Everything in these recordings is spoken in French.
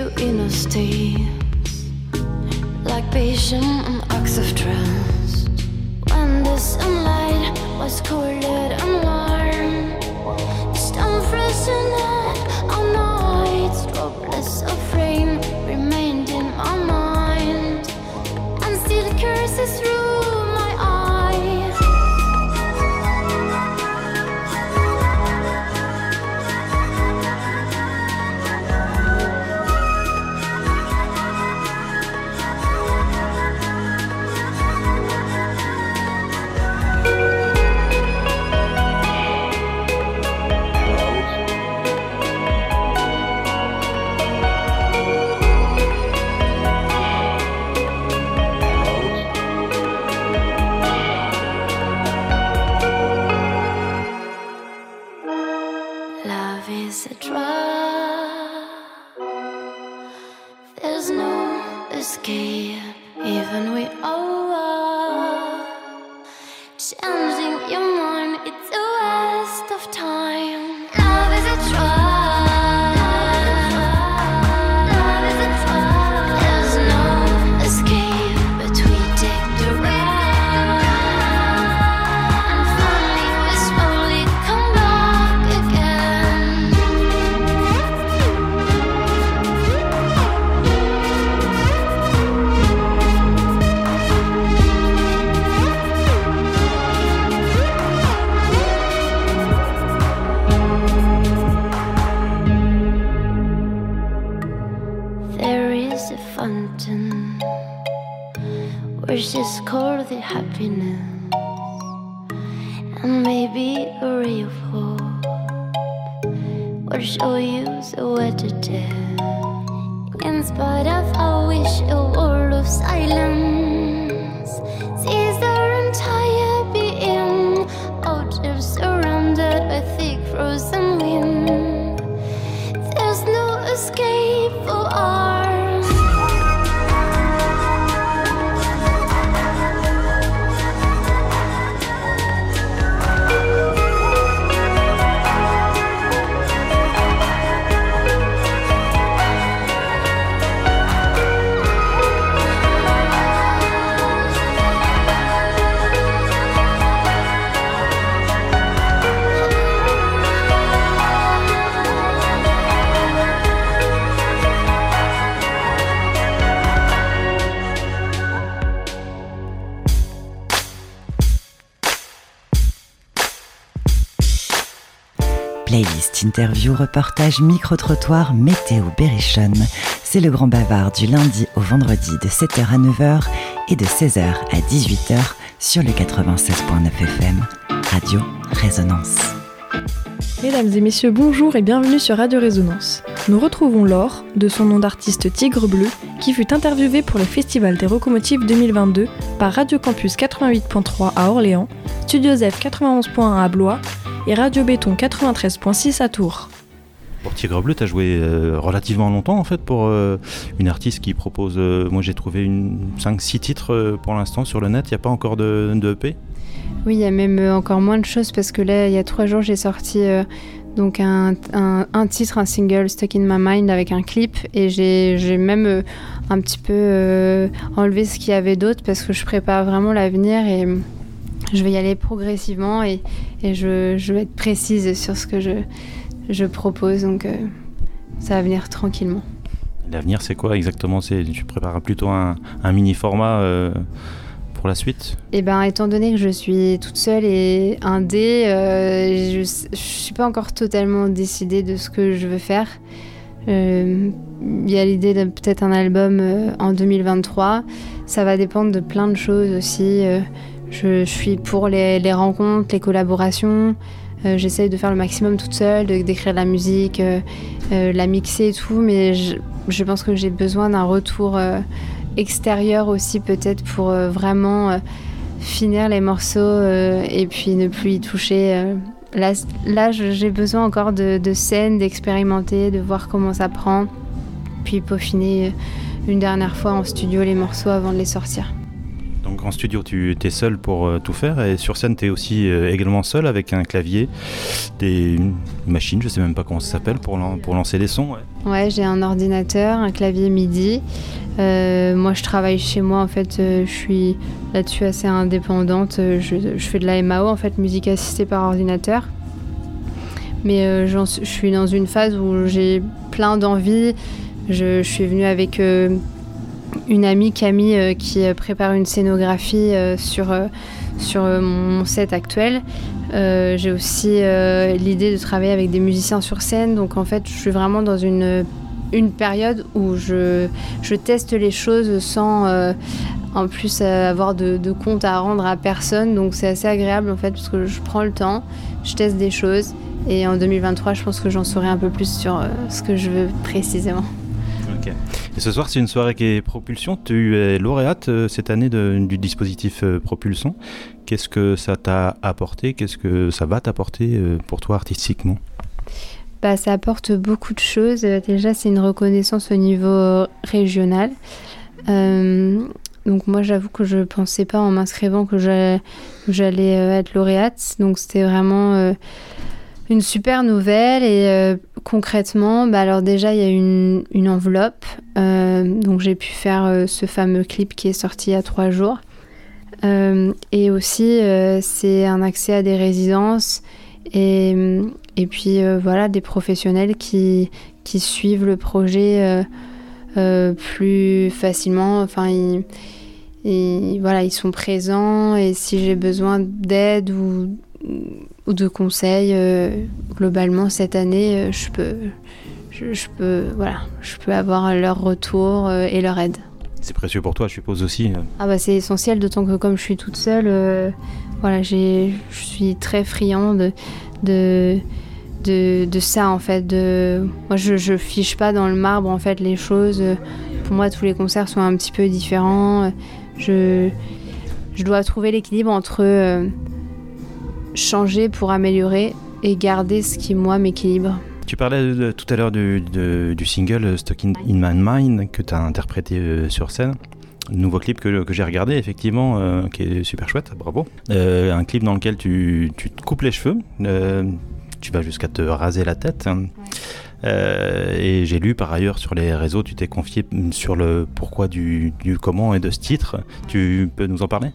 to inner states, like patient acts of trust. When the sunlight was cold Interview, reportage, micro-trottoir, météo, berrichonne. C'est le grand bavard du lundi au vendredi de 7h à 9h et de 16h à 18h sur le 96.9 FM. Radio Résonance. Mesdames et messieurs, bonjour et bienvenue sur Radio Résonance. Nous retrouvons Laure, de son nom d'artiste Tigre Bleu, qui fut interviewée pour le Festival des Locomotives 2022 par Radio Campus 88.3 à Orléans, Studio Zef 91.1 à Blois et Radio Béton 93.6 à Tours. Pour Tigre Bleu, tu as joué euh, relativement longtemps en fait pour euh, une artiste qui propose. euh, moi j'ai trouvé 5-6 titres euh, pour l'instant sur le net, il n'y a pas encore de, de EP Oui, il y a même encore moins de choses parce que là, il y a trois jours, j'ai sorti euh, donc un, un- un titre, un single, Stuck in My Mind, avec un clip. Et j'ai même euh, un petit peu euh, enlevé ce qu'il y avait d'autre parce que je prépare vraiment l'avenir et je vais y aller progressivement et, et je, je vais être précise sur ce que je, je propose. Donc, euh, ça va venir tranquillement. L'avenir c'est quoi exactement? C'est Tu prépares plutôt un, un mini format euh, pour la suite? Eh ben, étant donné que je suis toute seule et indé, euh, je, je suis pas encore totalement décidée de ce que je veux faire. Euh, Il y a l'idée de peut-être un album en 2023. Ça va dépendre de plein de choses aussi. Je, suis pour les, rencontres, les collaborations. Euh, J'essaye de faire le maximum toute seule, d'écrire la musique, euh, euh, la mixer et tout, mais je, pense que j'ai besoin d'un retour extérieur aussi peut-être pour vraiment finir les morceaux et puis ne plus y toucher. Là, j'ai besoin encore de, de scènes, d'expérimenter, de voir comment ça prend, puis peaufiner une dernière fois en studio les morceaux avant de les sortir. Donc en studio, tu es seul pour euh, tout faire et sur scène, tu es aussi euh, également seul avec un clavier, des machines, je sais même pas comment ça s'appelle, pour, pour lancer les sons. Ouais, j'ai un ordinateur, un clavier MIDI. Euh, moi, je travaille chez moi, en fait, je suis là-dessus assez indépendante. Je, fais de la MAO, en fait, musique assistée par ordinateur. Mais je suis dans une phase où j'ai plein d'envies. Je, suis venue avec une amie Camille euh, qui euh, prépare une scénographie euh, sur, sur mon set actuel. j'ai aussi l'idée de travailler avec des musiciens sur scène. Donc en fait, je suis vraiment dans une, une période où je, teste les choses sans en plus avoir de, de, compte à rendre à personne. Donc c'est assez agréable en fait parce que je prends le temps, je teste des choses. Et en 2023, je pense que j'en saurai un peu plus sur ce que je veux précisément. Ce soir, c'est une soirée qui est Propulsion. Tu es lauréate euh, cette année du dispositif euh, Propulsion. Qu'est-ce que ça t'a apporté? Qu'est-ce que ça va t'apporter euh, pour toi artistiquement? Bah, Ça apporte beaucoup de choses. Déjà, c'est une reconnaissance au niveau régional. donc moi, j'avoue que je ne pensais pas en m'inscrivant que j'allais être lauréate. Donc c'était vraiment une super nouvelle et euh, concrètement, bah alors déjà il y a une, enveloppe, euh, donc j'ai pu faire euh, ce fameux clip qui est sorti il y a trois jours. et aussi c'est un accès à des résidences et, et puis voilà des professionnels qui, qui suivent le projet plus facilement. Enfin ils, voilà, ils sont présents et si j'ai besoin d'aide ou ou de conseils. Euh, globalement, cette année, euh, je peux, je, peux, voilà, je peux avoir leur retour euh, et leur aide. C'est précieux pour toi, je suppose aussi. Ah bah c'est essentiel, d'autant que comme je suis toute seule, voilà, j'ai, je suis très friande de, de, de, ça en fait. De, moi, je, je fiche pas dans le marbre en fait les choses. Pour moi, tous les concerts sont un petit peu différents. Je, je dois trouver l'équilibre entre changer pour améliorer et garder ce qui, moi, m'équilibre. Tu parlais tout à l'heure du, single euh, Stuck in, My Mind que tu as interprété euh, sur scène. Nouveau clip que, j'ai regardé, effectivement, euh, qui est super chouette, bravo. un clip dans lequel tu, te coupes les cheveux, tu vas jusqu'à te raser la tête. et j'ai lu par ailleurs sur les réseaux, tu t'es confié sur le pourquoi du, du comment et de ce titre. Tu peux nous en parler?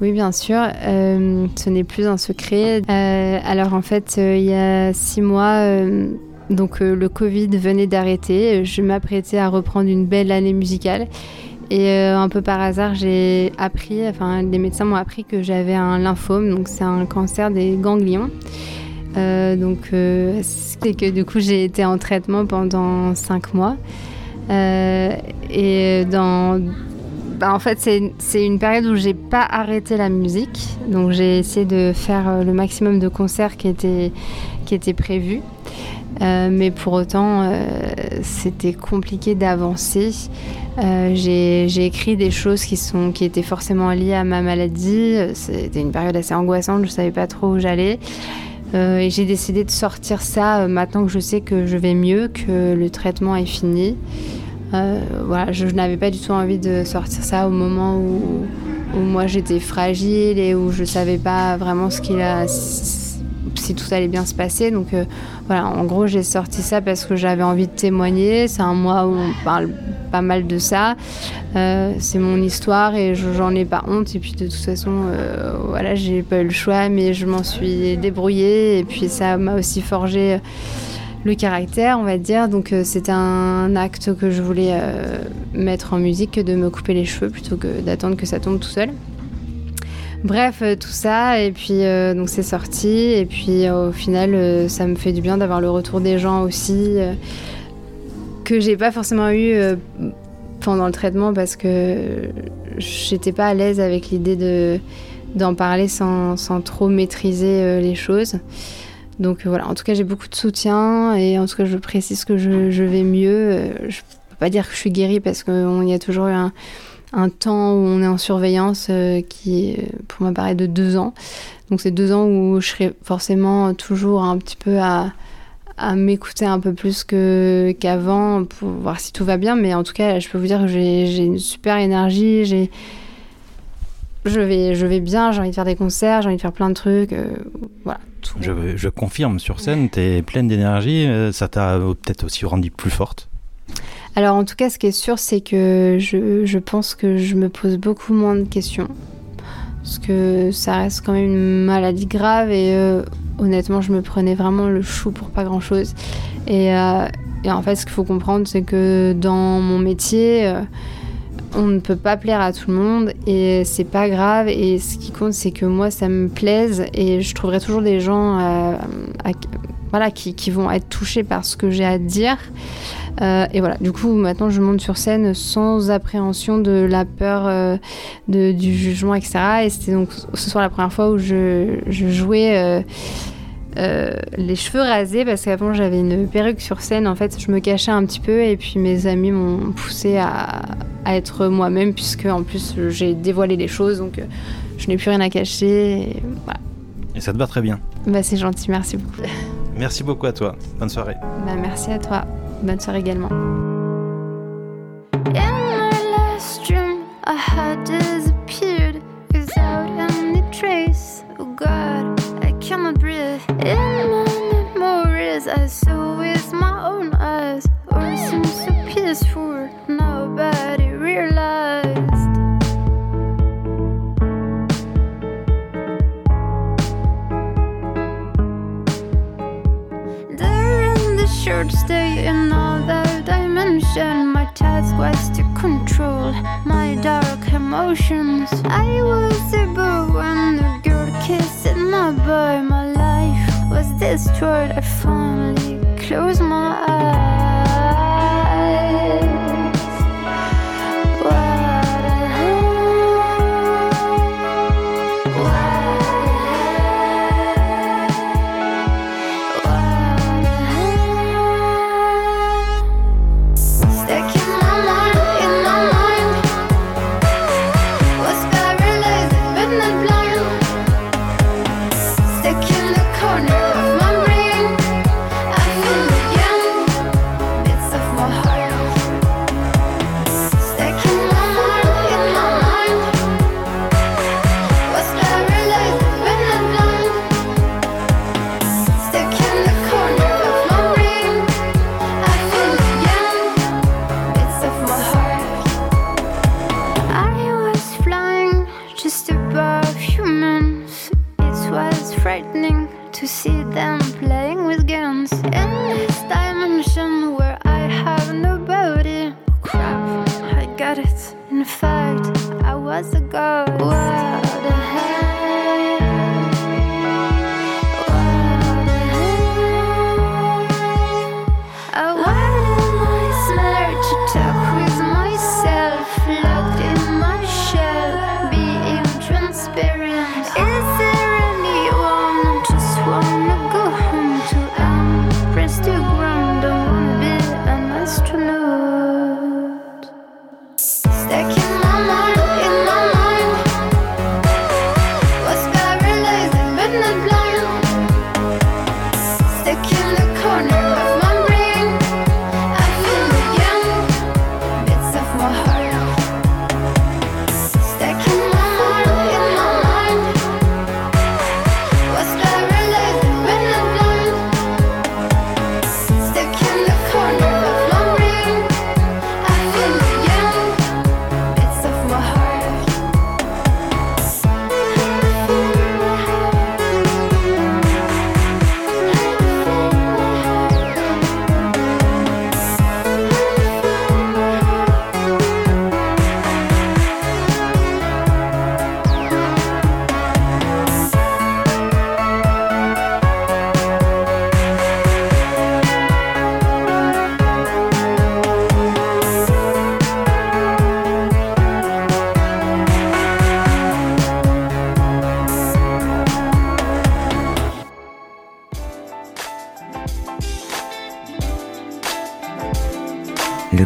Oui, bien sûr. Euh, ce n'est plus un secret. Euh, alors en fait, euh, il y a six mois, donc le Covid venait d'arrêter. Je m'apprêtais à reprendre une belle année musicale. Et un peu par hasard, j'ai appris, enfin les médecins m'ont appris que j'avais un lymphome, donc c'est un cancer des ganglions. donc c'est que du coup j'ai été en traitement pendant cinq mois. et dans bah, en fait, c'est une période où j'ai pas arrêté la musique. Donc, j'ai essayé de faire euh, le maximum de concerts qui étaient, qui étaient prévus. Euh, mais pour autant, euh, c'était compliqué d'avancer. j'ai écrit des choses qui, sont, qui étaient forcément liées à ma maladie. C'était une période assez angoissante, je savais pas trop où j'allais. et j'ai décidé de sortir ça maintenant que je sais que je vais mieux, que le traitement est fini. Euh, voilà, je, n'avais pas du tout envie de sortir ça au moment où, moi j'étais fragile et où je savais pas vraiment ce qu'il a, si, tout allait bien se passer. Donc euh, voilà, en gros j'ai sorti ça parce que j'avais envie de témoigner. C'est un mois où on parle pas mal de ça. Euh, c'est mon histoire et j'en ai pas honte. Et puis de toute façon, voilà, j'ai pas eu le choix, mais je m'en suis débrouillée et puis ça m'a aussi forgé le caractère, on va dire. Donc euh, c'est un acte que je voulais euh, mettre en musique que de me couper les cheveux plutôt que d'attendre que ça tombe tout seul. Bref, euh, tout ça, et puis donc c'est sorti, et puis au final, ça me fait du bien d'avoir le retour des gens aussi, que j'ai pas forcément eu pendant le traitement parce que j'étais pas à l'aise avec l'idée de d'en parler sans, trop maîtriser les choses. Donc voilà, en tout cas j'ai beaucoup de soutien et en tout cas je précise que je, vais mieux. Euh, je peux pas dire que je suis guérie parce qu'il y a toujours eu un, temps où on est en surveillance qui qui pour moi paraît de deux ans. Donc c'est deux ans où je serai forcément toujours un petit peu à, m'écouter un peu plus qu'avant pour voir si tout va bien. Mais en tout cas, je peux vous dire que j'ai une super énergie, je vais, je vais bien, j'ai envie de faire des concerts, j'ai envie de faire plein de trucs. euh, voilà. tout. Je, je confirme sur scène, tu es pleine d'énergie, euh, ça t'a peut-être aussi rendu plus forte? Alors en tout cas, ce qui est sûr, c'est que je, je pense que je me pose beaucoup moins de questions. Parce que ça reste quand même une maladie grave et euh, honnêtement, je me prenais vraiment le chou pour pas grand-chose. Et, euh, et en fait, ce qu'il faut comprendre, c'est que dans mon métier, euh, on ne peut pas plaire à tout le monde et c'est pas grave. Et ce qui compte, c'est que moi, ça me plaise et je trouverai toujours des gens euh, voilà, qui, vont être touchés par ce que j'ai à dire. Euh, et voilà, du coup, maintenant, je monte sur scène sans appréhension de la peur euh, de- du jugement, etc. Et c'était donc ce soir la première fois où je jouais euh, les cheveux rasés parce qu'avant j'avais une perruque sur scène. En fait, je me cachais un petit peu et puis mes amis m'ont poussé à, à être moi-même puisque en plus j'ai dévoilé les choses donc euh, je n'ai plus rien à cacher. Et voilà. Et ça te va très bien. Bah, c'est gentil, merci beaucoup. Merci beaucoup à toi. Bonne soirée. Bah, merci à toi. Bonne soirée également. Saw with my own eyes. All seemed so peaceful, nobody realized. During the short stay in another dimension, my task was to control my dark emotions. I was a boy when the girl kissed my boy. My destroyed. I finally closed my eyes.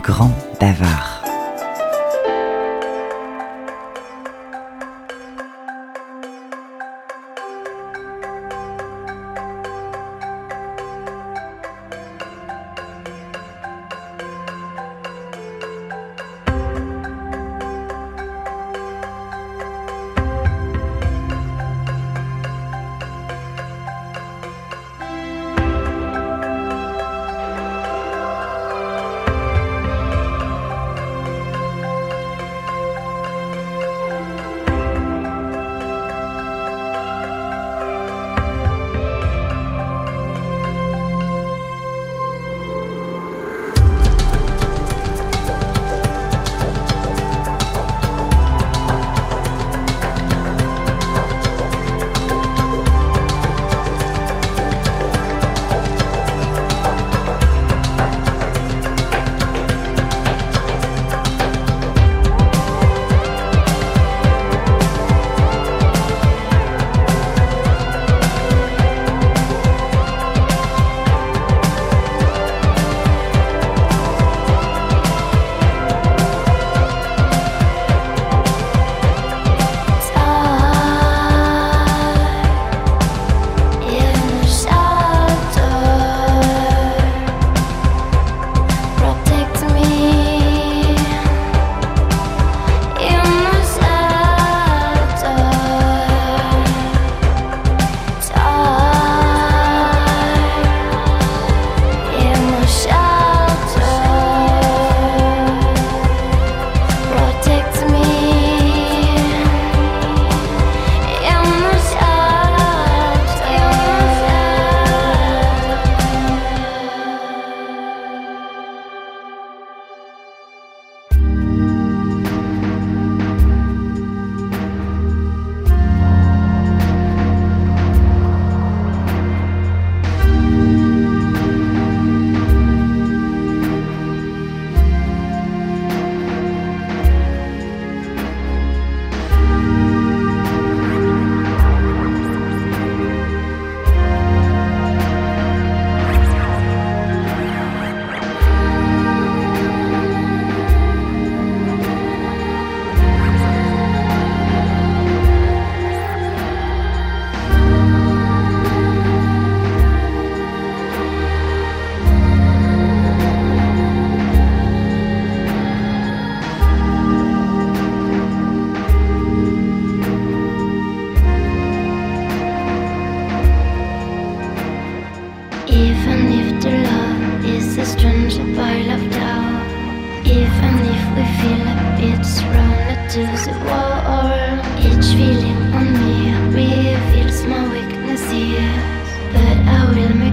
Grand bavard.